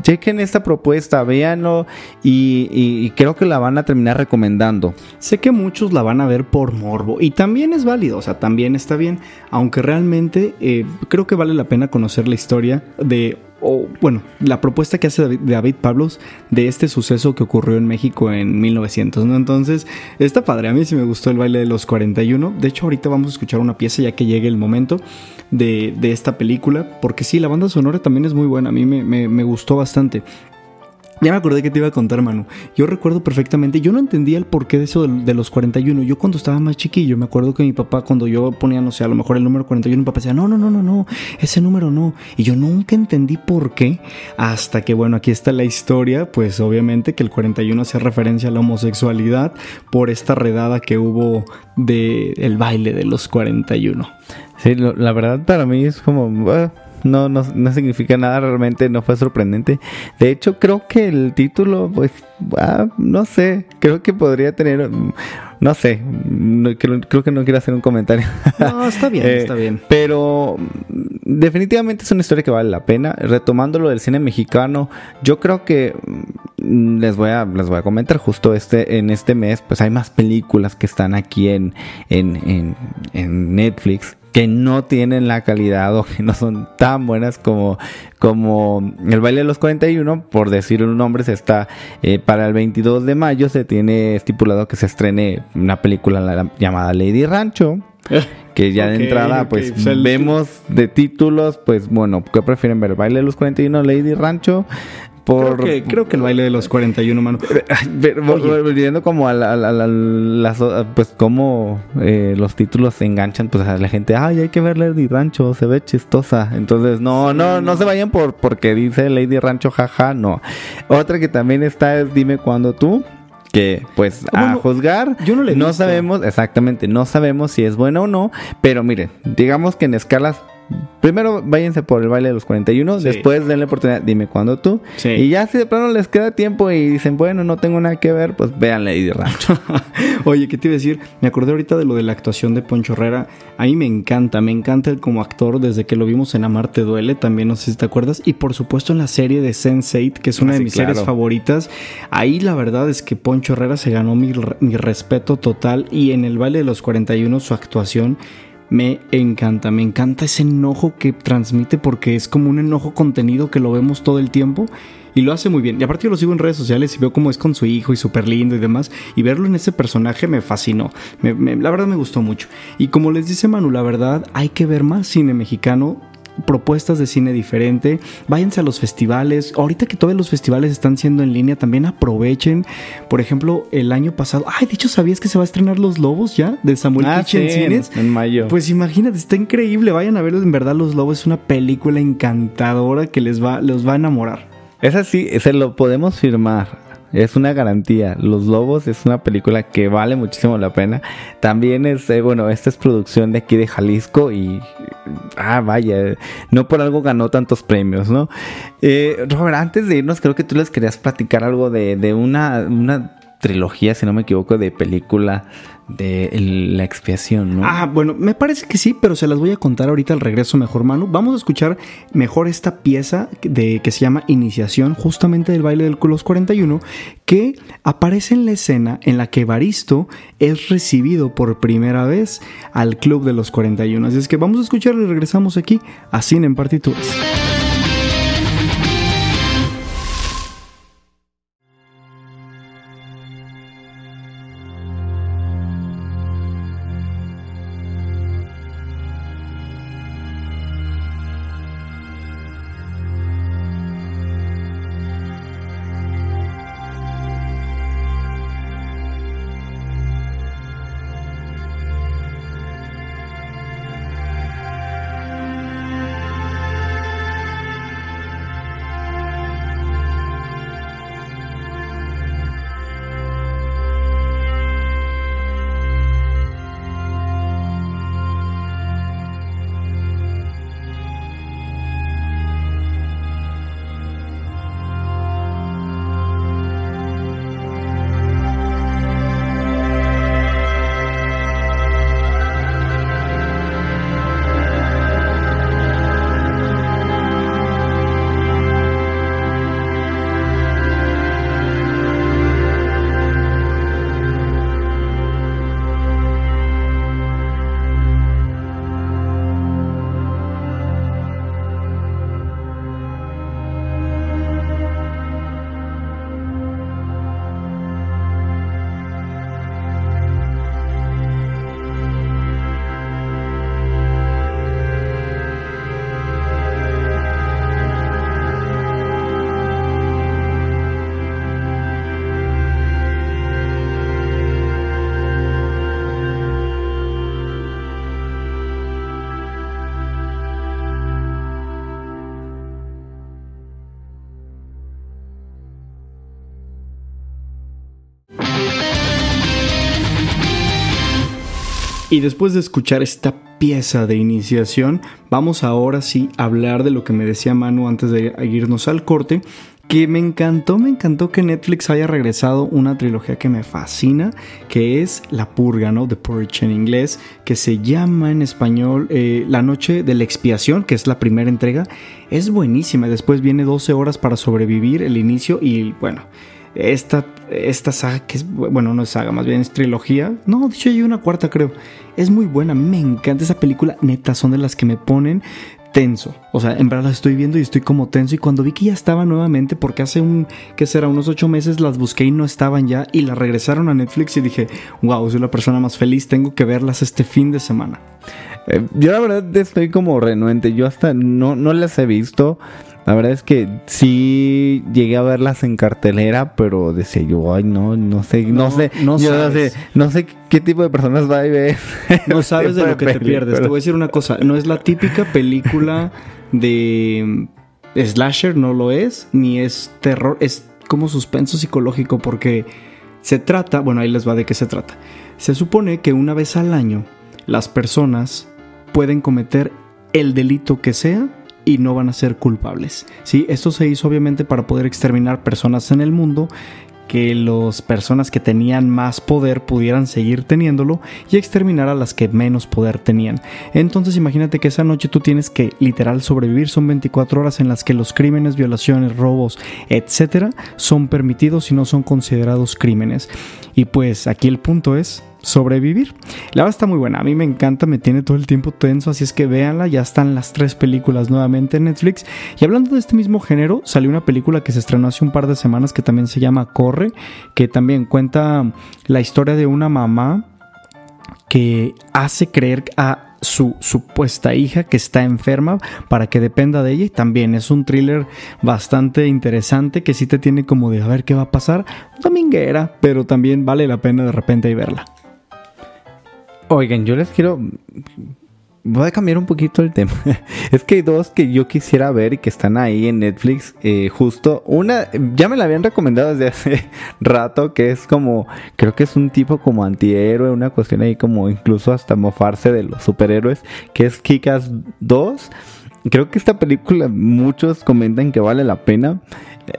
chequen esta propuesta, véanlo y creo que la van a terminar recomendando. Sé que muchos la van a ver por morbo y también es válido, o sea, también está bien, aunque realmente eh, creo que vale la pena conocer la historia de, o bueno, la propuesta que hace David, Pablos de este suceso que ocurrió en México en 1900, ¿no? Entonces, está padre, a mí sí me gustó el baile de los 41, de hecho ahorita vamos a escuchar una pieza ya que llegue el momento de, de esta película, porque sí, la banda sonora también es muy buena, a mí me- me gustó bastante. Ya me acordé que te iba a contar, Manu. Yo recuerdo perfectamente, yo no entendía el porqué de eso de, los 41. Yo cuando estaba más chiquillo, me acuerdo que mi papá, cuando yo ponía, no sé, a lo mejor el número 41, mi papá decía, no, no, no, no, no, ese número no. Y yo nunca entendí por qué, hasta que, bueno, aquí está la historia, pues obviamente que el 41 hace referencia a la homosexualidad por esta redada que hubo de el baile de los 41. Sí, la verdad para mí es como... ah, no, no, no significa nada, realmente no fue sorprendente. De hecho, creo que el título, pues, ah, no sé, creo que podría tener, mm, no sé, no- creo, creo que no quiero hacer un comentario. No, está bien, Eh, está bien. Pero mm, definitivamente es una historia que vale la pena. Retomando lo del cine mexicano, yo creo que mm, les voy a les voy a comentar justo este en este mes, pues hay más películas que están aquí en en, en, en Netflix que no tienen la calidad o que no son tan buenas como, como el baile de los 41, por decir un nombre, se está eh, para el 22 de mayo se tiene estipulado que se estrene una película la- llamada Lady Rancho, que ya de entrada pues el- vemos de títulos, pues bueno, ¿qué prefieren ver? ¿Baile de los 41, Lady Rancho? Por, Creo que, creo que el baile de los 41, Manu. pero, Oye. volviendo como a, la- a la- a la- las o- pues cómo eh, los títulos se enganchan pues a la gente ay hay que ver Lady Rancho se ve chistosa entonces no no no se vayan por porque dice Lady Rancho jaja no otra que también está es dime cuándo tú que pues a Bueno, juzgar yo no la he no sabemos exactamente no sabemos si es buena o no pero miren digamos que en escalas Primero váyanse por el baile de los 41, Sí. después denle oportunidad, dime cuándo tú. Sí. Y ya si de plano les queda tiempo y dicen, bueno, no tengo nada que ver, pues vean Lady Rancho. Oye, ¿qué te iba a decir? Me acordé ahorita de lo de la actuación de Poncho Herrera. A mí me encanta, me encanta él como actor desde que lo vimos en Amarte Duele, también no sé si te acuerdas. Y por supuesto en la serie de Sense8, que es una Ah, de sí, mis claro. series favoritas. Ahí la verdad es que Poncho Herrera se ganó mi respeto total. Y en el baile de los 41 su actuación me encanta, me encanta ese enojo que transmite porque es como un enojo contenido que lo vemos todo el tiempo y lo hace muy bien. Y aparte yo lo sigo en redes sociales y veo cómo es con su hijo y súper lindo y demás. Y verlo en ese personaje me fascinó. La verdad me gustó mucho. Y como les dice Manu, la verdad hay que ver más cine mexicano. Propuestas de cine diferente, váyanse a los festivales. Ahorita que todos los festivales están siendo en línea, también aprovechen. Por ejemplo, el año pasado, ay, de hecho, ¿sabías que se va a estrenar Los Lobos ya? De Samuel Ah, Kichi en sí, en- cines. en mayo. Pues imagínate, está increíble. Vayan a verlo. En verdad, Los Lobos es una película encantadora que les va, los va a enamorar. Esa sí, se lo podemos firmar. Es una garantía. Los Lobos es una película que vale muchísimo la pena. También es, eh, bueno, esta es producción de aquí de Jalisco y, ah, vaya, no por algo ganó tantos premios, ¿no? Eh, Robert, antes de irnos, creo que tú les querías platicar algo de, de una, una trilogía, si no me equivoco, de película de la expiación, ¿no? Ah, bueno, me parece que sí, pero se las voy a contar ahorita al regreso mejor, Manu. Vamos a escuchar mejor esta pieza de, que se llama Iniciación, justamente del baile del los 41, que aparece en la escena en la que Baristo es recibido por primera vez al Club de los 41. Así es que vamos a escucharlo y regresamos aquí a Cine en Partituras. Y después de escuchar esta pieza de iniciación, vamos ahora sí a hablar de lo que me decía Manu antes de irnos al corte, que me encantó, me encantó que Netflix haya regresado una trilogía que me fascina, que es La Purga, ¿no? The Purge en inglés, que se llama en español eh, La Noche de la Expiación, que es la primera entrega. Es buenísima, después viene 12 horas para sobrevivir, el inicio y bueno, esta, esta saga, que es, bueno, no es saga, más bien es trilogía. No, de hecho hay una cuarta creo. Es muy buena, me encanta esa película, neta, son de las que me ponen tenso. O sea, en verdad la estoy viendo y estoy como tenso. Y cuando vi que ya estaba nuevamente, porque hace un, que será, unos ocho meses las busqué y no estaban ya, y las regresaron a Netflix y dije, wow, soy la persona más feliz, tengo que verlas este fin de semana. Eh, yo la verdad estoy como renuente. Yo hasta no, no las he visto. La verdad es que sí llegué a verlas en cartelera, pero decía yo, ay, no, no sé, no, No, sé, no yo no sabes. sé, no sé qué tipo de personas va a ver. No sabes de lo que te pierdes. Te voy a decir una cosa, no es la típica película de slasher, no lo es, ni es terror, es como suspenso psicológico porque se trata, bueno, ahí les va de qué se trata. Se supone que una vez al año las personas pueden cometer el delito que sea y no van a ser culpables. ¿sí? Esto se hizo obviamente para poder exterminar personas en el mundo que las personas que tenían más poder pudieran seguir teniéndolo y exterminar a las que menos poder tenían. Entonces imagínate que esa noche tú tienes que literal sobrevivir, son 24 horas en las que los crímenes, violaciones, robos, etcétera, son permitidos y no son considerados crímenes. Y pues aquí el punto es sobrevivir. La verdad está muy buena, a mí me encanta, me tiene todo el tiempo tenso, así es que véanla, ya están las tres películas nuevamente en Netflix. Y hablando de este mismo género, salió una película que se estrenó hace un par de semanas que también se llama Corre, que también cuenta la historia de una mamá que hace creer a su supuesta hija que está enferma para que dependa de ella y también es un thriller bastante interesante que sí te tiene como de a ver qué va a pasar dominguera pero también vale la pena de repente ahí verla Oigan, yo les quiero. Voy a cambiar un poquito el tema. es que hay dos que yo quisiera ver y que están ahí en Netflix. eh, justo una, ya me la habían recomendado desde hace rato, que es como, creo que es un tipo como antihéroe, una cuestión ahí como incluso hasta mofarse de los superhéroes, que es Kikas 2. Creo que esta película muchos comentan que vale la pena.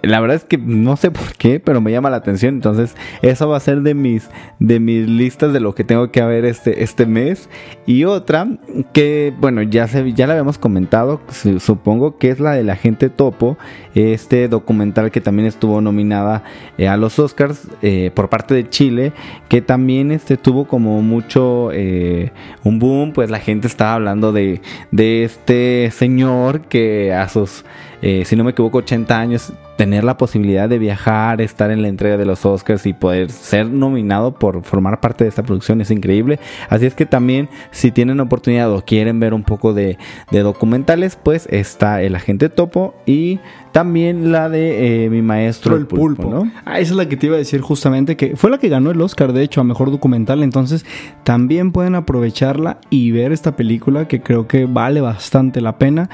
La verdad es que no sé por qué, pero me llama la atención. Entonces, eso va a ser de mis, de mis listas de lo que tengo que ver este, este mes. Y otra que, bueno, ya, se, ya la habíamos comentado, su- supongo que es la del agente Topo. Este documental que también estuvo nominada eh, a los Oscars eh, por parte de Chile. Que también este, tuvo como mucho eh, un boom. Pues la gente estaba hablando de, de este señor que a sus, eh, si no me equivoco, 80 años tener la posibilidad de viajar, estar en la entrega de los Oscars y poder ser nominado por formar parte de esta producción es increíble. Así es que también si tienen oportunidad o quieren ver un poco de, de documentales, pues está El Agente Topo y también la de eh, Mi Maestro el pulpo, ¿no? Ah, esa es la que te iba a decir justamente, que fue la que ganó el Oscar, de hecho, a Mejor Documental. Entonces, también pueden aprovecharla y ver esta película que creo que vale bastante la pena.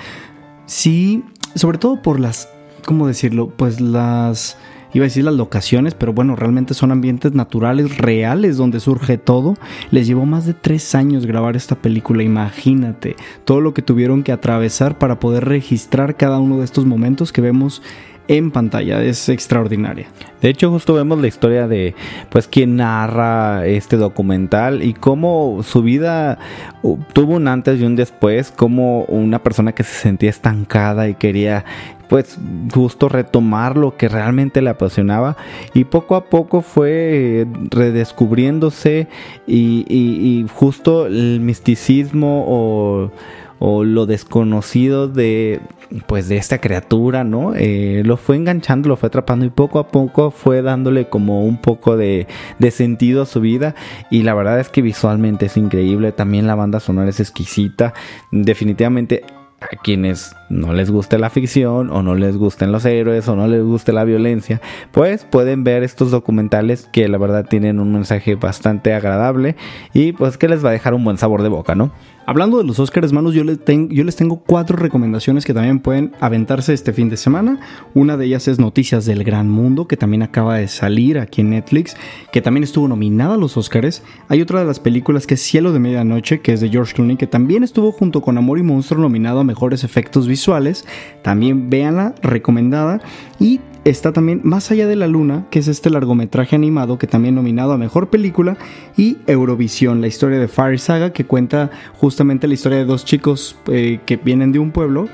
Sí, sobre todo por las, ¿cómo decirlo? Pues las... Iba a decir las locaciones, pero bueno, realmente son ambientes naturales, reales, donde surge todo. Les llevó más de tres años grabar esta película, imagínate todo lo que tuvieron que atravesar para poder registrar cada uno de estos momentos que vemos en pantalla. Es extraordinaria. De hecho, justo vemos la historia de pues quien narra este documental y cómo su vida uh, tuvo un antes y un después, como una persona que se sentía estancada y quería pues justo retomar lo que realmente le apasionaba y poco a poco fue redescubriéndose y, y- y justo el misticismo o, o lo desconocido de pues de esta criatura, ¿no? Eh, lo fue enganchando, lo fue atrapando y poco a poco fue dándole como un poco de, de sentido a su vida y la verdad es que visualmente es increíble, también la banda sonora es exquisita, definitivamente a quienes no les guste la ficción o no les gusten los héroes o no les guste la violencia, pues pueden ver estos documentales que la verdad tienen un mensaje bastante agradable y pues que les va a dejar un buen sabor de boca, ¿no? Hablando de los Oscars, manos, yo les, tengo cuatro recomendaciones que también pueden aventarse este fin de semana. Una de ellas es Noticias del Gran Mundo, que también acaba de salir aquí en Netflix, que también estuvo nominada a los Oscars. Hay otra de las películas que es Cielo de Medianoche, que es de George Clooney, que también estuvo junto con Amor y Monstruo nominado a Mejores Efectos Visuales. También véanla, recomendada. Y está también Más allá de la luna, que es este largometraje animado que también nominado a Mejor Película, y Eurovisión, la historia de Fire Saga, que cuenta justamente la historia de dos chicos eh, que vienen de un pueblo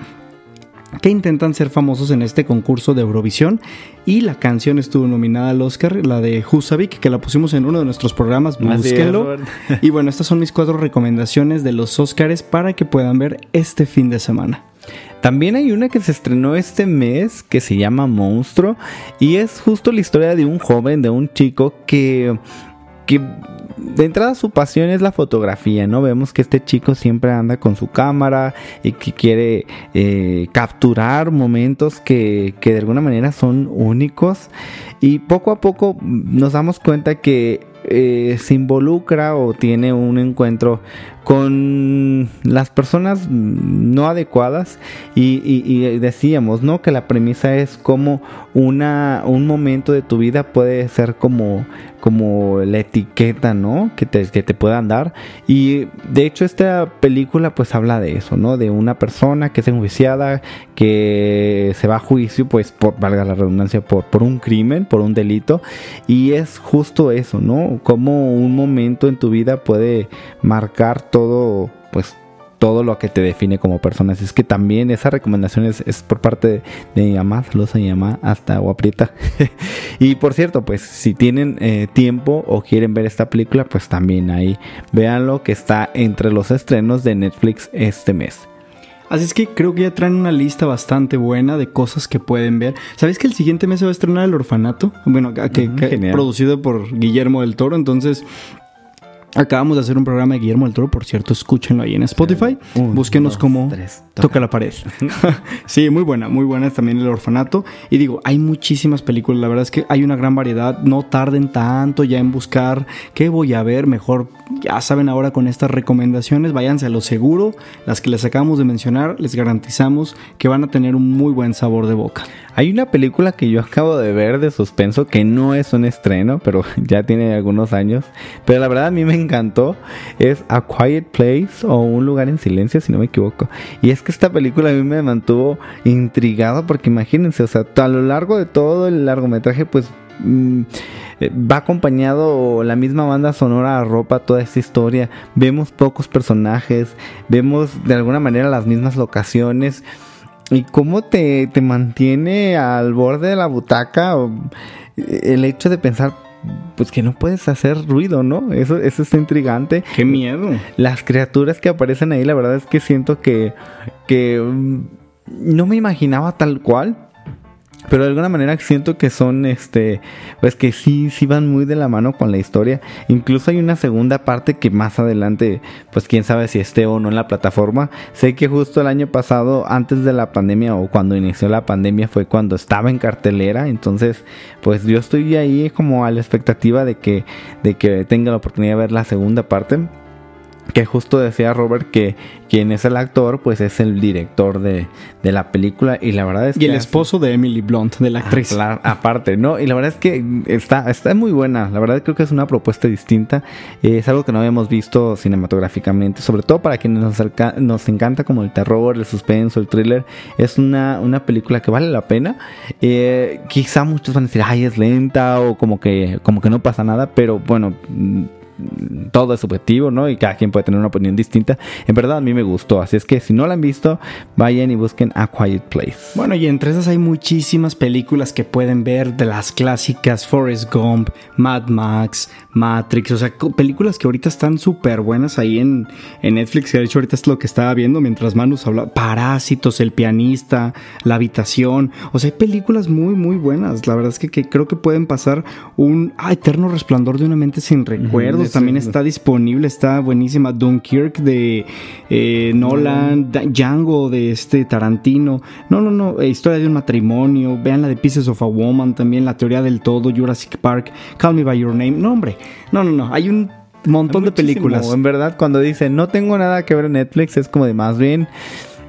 que intentan ser famosos en este concurso de Eurovisión y la canción estuvo nominada al Oscar, la de Husavik, que la pusimos en uno de nuestros programas, búsquenlo. Y bueno, estas son mis cuatro recomendaciones de los Oscars para que puedan ver este fin de semana. También hay una que se estrenó este mes que se llama Monstruo y es justo la historia de un joven, de un chico que, que de entrada su pasión es la fotografía, ¿no? Vemos que este chico siempre anda con su cámara y que quiere eh, capturar momentos que, que de alguna manera son únicos y poco a poco nos damos cuenta que eh, se involucra o tiene un encuentro con las personas no adecuadas y, decíamos no que la premisa es como una un momento de tu vida puede ser como como la etiqueta no que te, que te puedan dar. Y de hecho esta película pues habla de eso no de una persona que es enjuiciada que se va a juicio pues por valga la redundancia por por un crimen por un delito. Y es justo eso no como un momento en tu vida puede marcar todo pues todo lo que te define como persona. Así es que también esa recomendación es, es por parte de, de mi mamá, saludos a mi mamá, hasta agua prieta. y por cierto, pues si tienen eh, tiempo o quieren ver esta película, pues también ahí véanlo que está entre los estrenos de Netflix este mes. Así es que creo que ya traen una lista bastante buena de cosas que pueden ver. ¿Sabes que el siguiente mes se va a estrenar El Orfanato? Bueno, que, Ujú, que- genial. producido por Guillermo del Toro. Entonces, acabamos de hacer un programa de Guillermo del Toro. Por cierto, escúchenlo ahí en Spotify. Un, Búsquenos dos, como tres, Toca. toca. la pared. sí, muy buena, muy buena es también El Orfanato. Y digo, hay muchísimas películas. La verdad es que hay una gran variedad. No tarden tanto ya en buscar qué voy a ver. Mejor, ya saben ahora con estas recomendaciones, váyanse a lo seguro. Las que les acabamos de mencionar, les garantizamos que van a tener un muy buen sabor de boca. Hay una película que yo acabo de ver de suspenso que no es un estreno, pero ya tiene algunos años. Pero la verdad a mí me encantó. Es A Quiet Place o Un lugar en silencio, si no me equivoco. Y es que esta película a mí me mantuvo intrigado porque imagínense, o sea, a lo largo de todo el largometraje, pues mm, eh, va acompañado la misma banda sonora ropa toda esta historia. Vemos pocos personajes, vemos de alguna manera las mismas locaciones. ¿Y cómo te, te mantiene al borde de la butaca? Eh, el hecho de pensar, pues que no puedes hacer ruido, ¿no? Eso, eso es intrigante. ¡Qué miedo! Las criaturas que aparecen ahí, la verdad es que siento que, que mm, no me imaginaba tal cual. Pero de alguna manera siento que son, este, pues que sí, sí van muy de la mano con la historia. Incluso hay una segunda parte que más adelante, pues quién sabe si esté o no en la plataforma. Sé que justo el año pasado, antes de la pandemia o cuando inició la pandemia, fue cuando estaba en cartelera. Entonces, pues yo estoy ahí como a la expectativa de que, de que tenga la oportunidad de ver la segunda parte. Que justo decía Robert que quien es el actor, pues es el director de, de la película. Y la verdad es Y que el hace- esposo de Emily Blunt, de la Ah, actriz. aparte, ¿no? Y la verdad es que está, está muy buena. La verdad creo que es una propuesta distinta. Eh, es algo que no habíamos visto cinematográficamente. Sobre todo para quienes nos, nos encanta como el terror, el suspenso, el thriller. Es una, una película que vale la pena. Eh, quizá muchos van a decir, ay, es lenta o como que, como que no pasa nada. Pero bueno... todo es subjetivo, ¿no? Y cada quien puede tener una opinión distinta. En verdad a mí me gustó, así es que si no la han visto, vayan y busquen A Quiet Place. Bueno, y entre esas hay muchísimas películas que pueden ver de las clásicas Forrest Gump, Mad Max, Matrix, o sea, películas que ahorita están súper buenas ahí en, en Netflix, que de hecho ahorita es lo que estaba viendo mientras Manus hablaba, Parásitos, El Pianista, La Habitación, o sea, hay películas muy, muy buenas, la verdad es que, que creo que pueden pasar un ah, eterno resplandor de una mente sin recuerdos, también está disponible, está buenísima Dunkirk de eh, Nolan, Django de este Tarantino. No, no, no, eh, historia de un matrimonio. Vean la de Pieces of a Woman, también la teoría del todo, Jurassic Park, Call Me by Your Name. No, hombre, no, no, no. Hay un montón de películas. En verdad, cuando dicen no tengo nada que ver en Netflix, es como de más bien.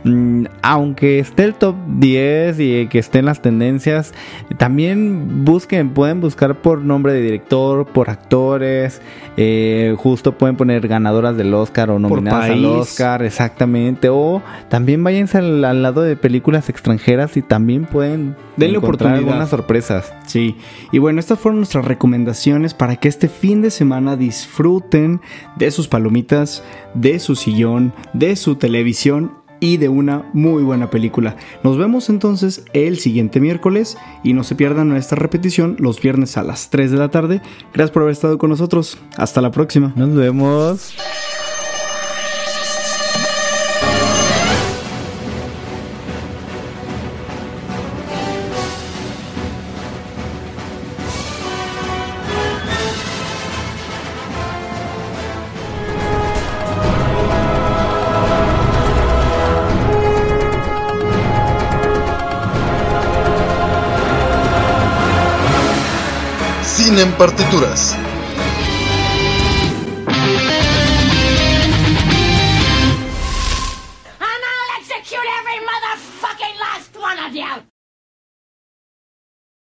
Mm, aunque esté el top 10 y que estén las tendencias, también busquen, pueden buscar por nombre de director, por actores, eh, justo pueden poner ganadoras del Oscar o nominadas al. Oscar, exactamente, o también váyanse al, al lado de películas extranjeras y también pueden Denle encontrar oportunidad. algunas sorpresas. Sí, y bueno, estas fueron nuestras recomendaciones para que este fin de semana disfruten de sus palomitas, de su sillón, de su televisión y de una muy buena película. Nos vemos entonces el siguiente miércoles y no se pierdan nuestra repetición los viernes a las 3 de la tarde. Gracias por haber estado con nosotros. Hasta la próxima. Nos vemos. Partituras.